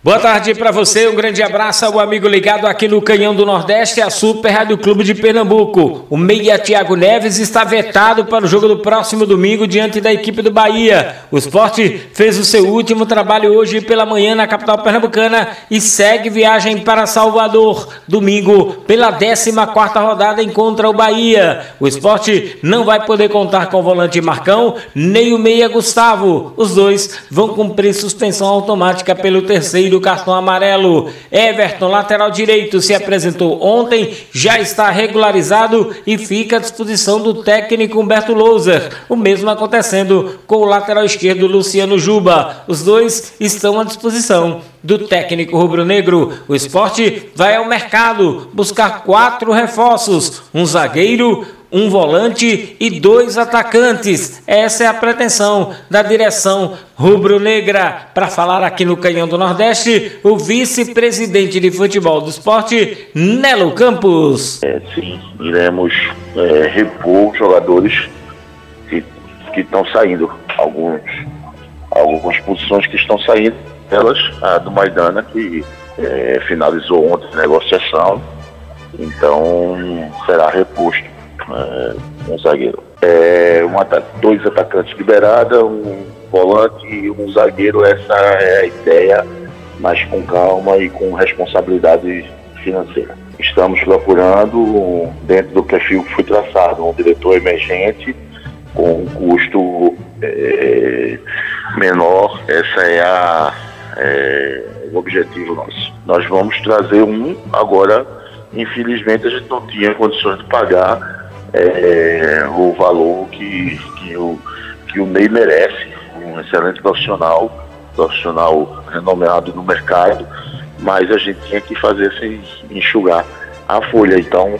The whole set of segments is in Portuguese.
Boa tarde para você, um grande abraço ao amigo ligado aqui no Canhão do Nordeste, a Super Rádio Clube de Pernambuco. O meia Thiago Neves está vetado para o jogo do próximo domingo diante da equipe do Bahia. O esporte fez o seu último trabalho hoje pela manhã na capital pernambucana e segue viagem para Salvador. Domingo, pela 14 quarta rodada, encontra o Bahia. O esporte não vai poder contar com o volante Marcão, nem o meia Gustavo. Os dois vão cumprir suspensão automática pelo terceiro do cartão amarelo. Everton, lateral direito, se apresentou ontem, já está regularizado e fica à disposição do técnico Humberto Louser. O mesmo acontecendo com o lateral esquerdo Luciano Juba. Os dois estão à disposição do técnico rubro-negro. O esporte vai ao mercado buscar quatro reforços: um zagueiro, um volante e dois atacantes. Essa é a pretensão da direção rubro-negra. Para falar aqui no Canhão do Nordeste, o vice-presidente de futebol do esporte, Nelo Campos. É, sim, iremos é, repor jogadores que estão saindo, alguns, algumas posições que estão saindo, elas a do Maidana, que é, finalizou ontem a negociação, então será reposto é, um zagueiro. É, um dois atacantes liberados, um volante e um zagueiro, essa é a ideia, mas com calma e com responsabilidade financeira. Estamos procurando, dentro do perfil que foi traçado, um diretor emergente com um custo é, menor. Essa é a é, o objetivo nosso. Nós vamos trazer um agora. Infelizmente a gente não tinha condições de pagar é, o valor que, que, o, que o Ney merece, um excelente profissional, profissional renomado no mercado, mas a gente tinha que fazer sem enxugar a folha. Então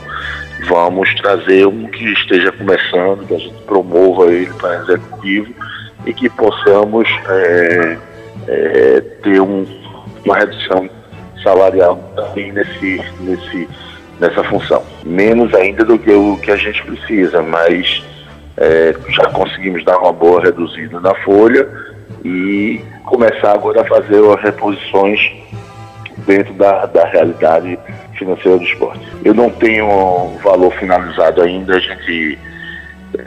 vamos trazer um que esteja começando, que a gente promova ele para executivo e que possamos é, é, ter um, uma redução salarial também nesse, nesse nessa função. Menos ainda do que o que a gente precisa, mas é, já conseguimos dar uma boa reduzida na folha e começar agora a fazer as reposições dentro da, da realidade financeira do esporte. Eu não tenho valor finalizado ainda, a gente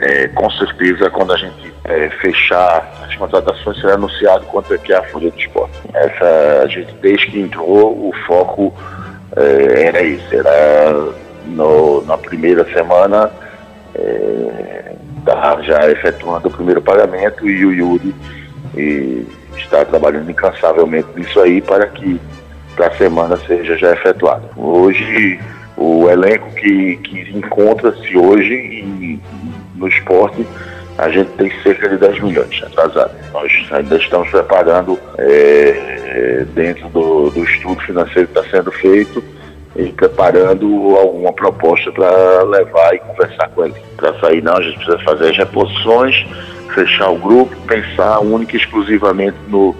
é, com certeza quando a gente é, fechar as contratações será anunciado quanto é que é a folha do esporte. Essa a gente desde que entrou o foco é, era isso, era no, na primeira semana é, tá já efetuando o primeiro pagamento e o Yuri e está trabalhando incansavelmente nisso aí para que para a semana seja já efetuado. Hoje o elenco que, que encontra-se hoje no esporte a gente tem cerca de 10 milhões atrasados. Nós ainda estamos preparando é, dentro do, do estudo financeiro que está sendo feito e preparando alguma proposta para levar e conversar com ele. Para sair não, a gente precisa fazer as reposições, fechar o grupo, pensar única e exclusivamente no,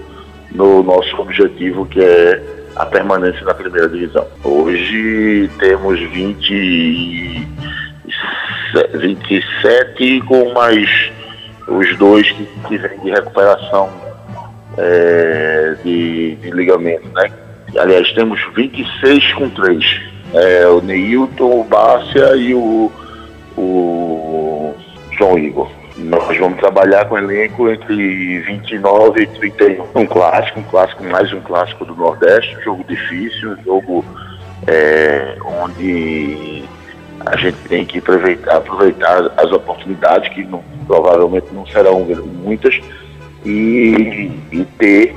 no nosso objetivo que é a permanência na primeira divisão. Hoje temos 20 27 com mais os dois que, que vêm de recuperação é, de, de ligamento, né? Aliás, temos 26 com 3. É, o Neilton, o Bárcia e o, o João Igor. Nós vamos trabalhar com elenco entre 29 e 31. Um clássico, um clássico, mais um clássico do Nordeste, um jogo difícil, um jogo é, onde a gente tem que aproveitar, aproveitar as oportunidades, que não, provavelmente não serão muitas, e, e ter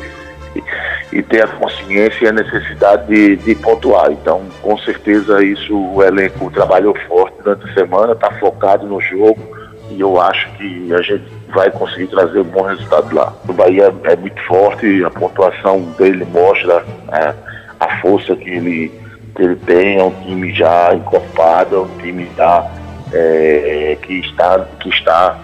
e ter a consciência e a necessidade de, de, pontuar. Então, com certeza, isso o elenco trabalhou forte durante a semana, está focado no jogo e eu acho que a gente vai conseguir trazer um bom resultado lá. O Bahia é muito forte, a pontuação dele mostra né, a força que ele ele tem, é um time já encorpado, é um time já, é, que está, que está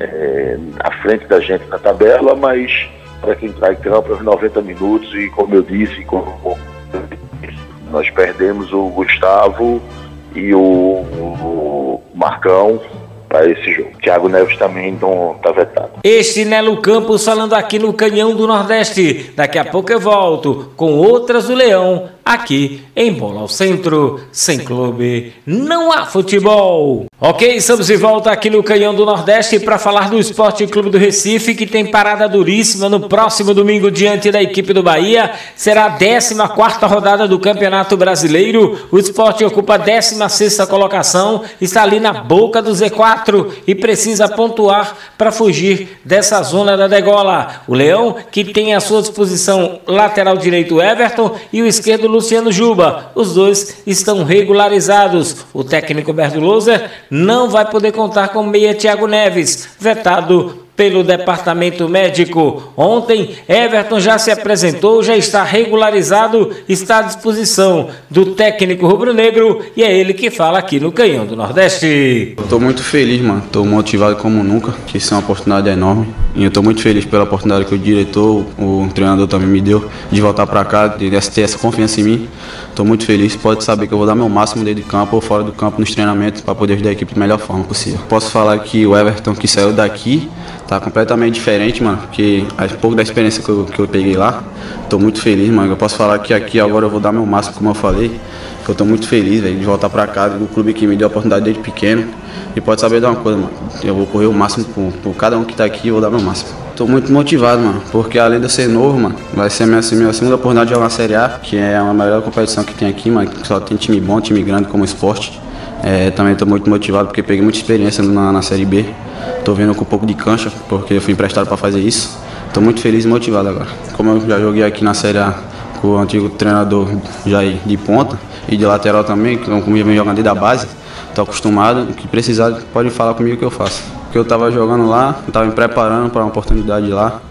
é, à frente da gente na tabela, mas para quem entrar em campo aos 90 minutos e como eu disse, como nós perdemos o Gustavo e o, o Marcão para esse jogo. Thiago Neves também não está vetado. Este Nelo Campos falando aqui no Canhão do Nordeste. Daqui a pouco eu volto com outras do Leão aqui em Bola ao Centro. Sem clube, não há futebol. Ok, estamos de volta aqui no Canhão do Nordeste para falar do Esporte Clube do Recife, que tem parada duríssima no próximo domingo diante da equipe do Bahia. Será a 14 rodada do Campeonato Brasileiro. O esporte ocupa a 16 colocação, está ali na boca do Z4 e precisa pontuar para fugir dessa zona da degola. O Leão, que tem à sua disposição lateral direito Everton e o esquerdo Luciano Juba. Os dois estão regularizados. O técnico Berto Loser não vai poder contar com meia Thiago Neves, vetado pelo departamento médico. Ontem, Everton já se apresentou, já está regularizado, está à disposição do técnico rubro-negro e é ele que fala aqui no Canhão do Nordeste. Estou muito feliz, mano. Estou motivado como nunca, que isso é uma oportunidade enorme. E eu estou muito feliz pela oportunidade que o diretor, o treinador também me deu de voltar para cá, de ter essa confiança em mim. Estou muito feliz. Pode saber que eu vou dar meu máximo dentro de campo ou fora do campo nos treinamentos para poder ajudar a equipe da melhor forma possível. Posso falar que o Everton que saiu daqui tá completamente diferente, mano, porque um pouco da experiência que eu, que eu peguei lá, tô muito feliz, mano. Eu posso falar que aqui agora eu vou dar meu máximo, como eu falei, eu tô muito feliz, velho, de voltar pra casa, do clube que me deu a oportunidade desde pequeno. E pode saber de uma coisa, mano, eu vou correr o máximo por, por cada um que tá aqui, eu vou dar meu máximo. Tô muito motivado, mano, porque além de eu ser novo, mano, vai ser minha, minha segunda oportunidade de jogar na Série A, que é a melhor competição que tem aqui, mano, só tem time bom, time grande como esporte. É, também estou muito motivado porque peguei muita experiência na, na Série B. Estou vendo com um pouco de cancha, porque eu fui emprestado para fazer isso. Estou muito feliz e motivado agora. Como eu já joguei aqui na Série A com o antigo treinador Jair de ponta e de lateral também, que comigo vem jogando desde a base, estou acostumado. O que precisar pode falar comigo que eu faço. Porque eu estava jogando lá, estava me preparando para uma oportunidade lá.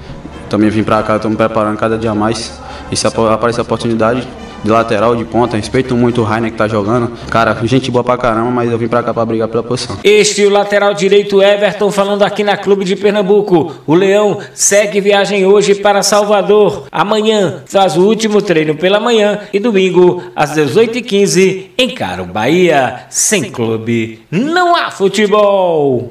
Também vim para cá, estou me preparando cada dia mais. E se aparecer a oportunidade, de lateral, de ponta. Respeito muito o Rainer que tá jogando. Cara, gente boa pra caramba, mas eu vim pra cá pra brigar pela posição. Este o lateral direito Everton falando aqui na Clube de Pernambuco. O Leão segue viagem hoje para Salvador. Amanhã faz o último treino pela manhã e domingo às 18h15 encara o Bahia. Sem clube, não há futebol.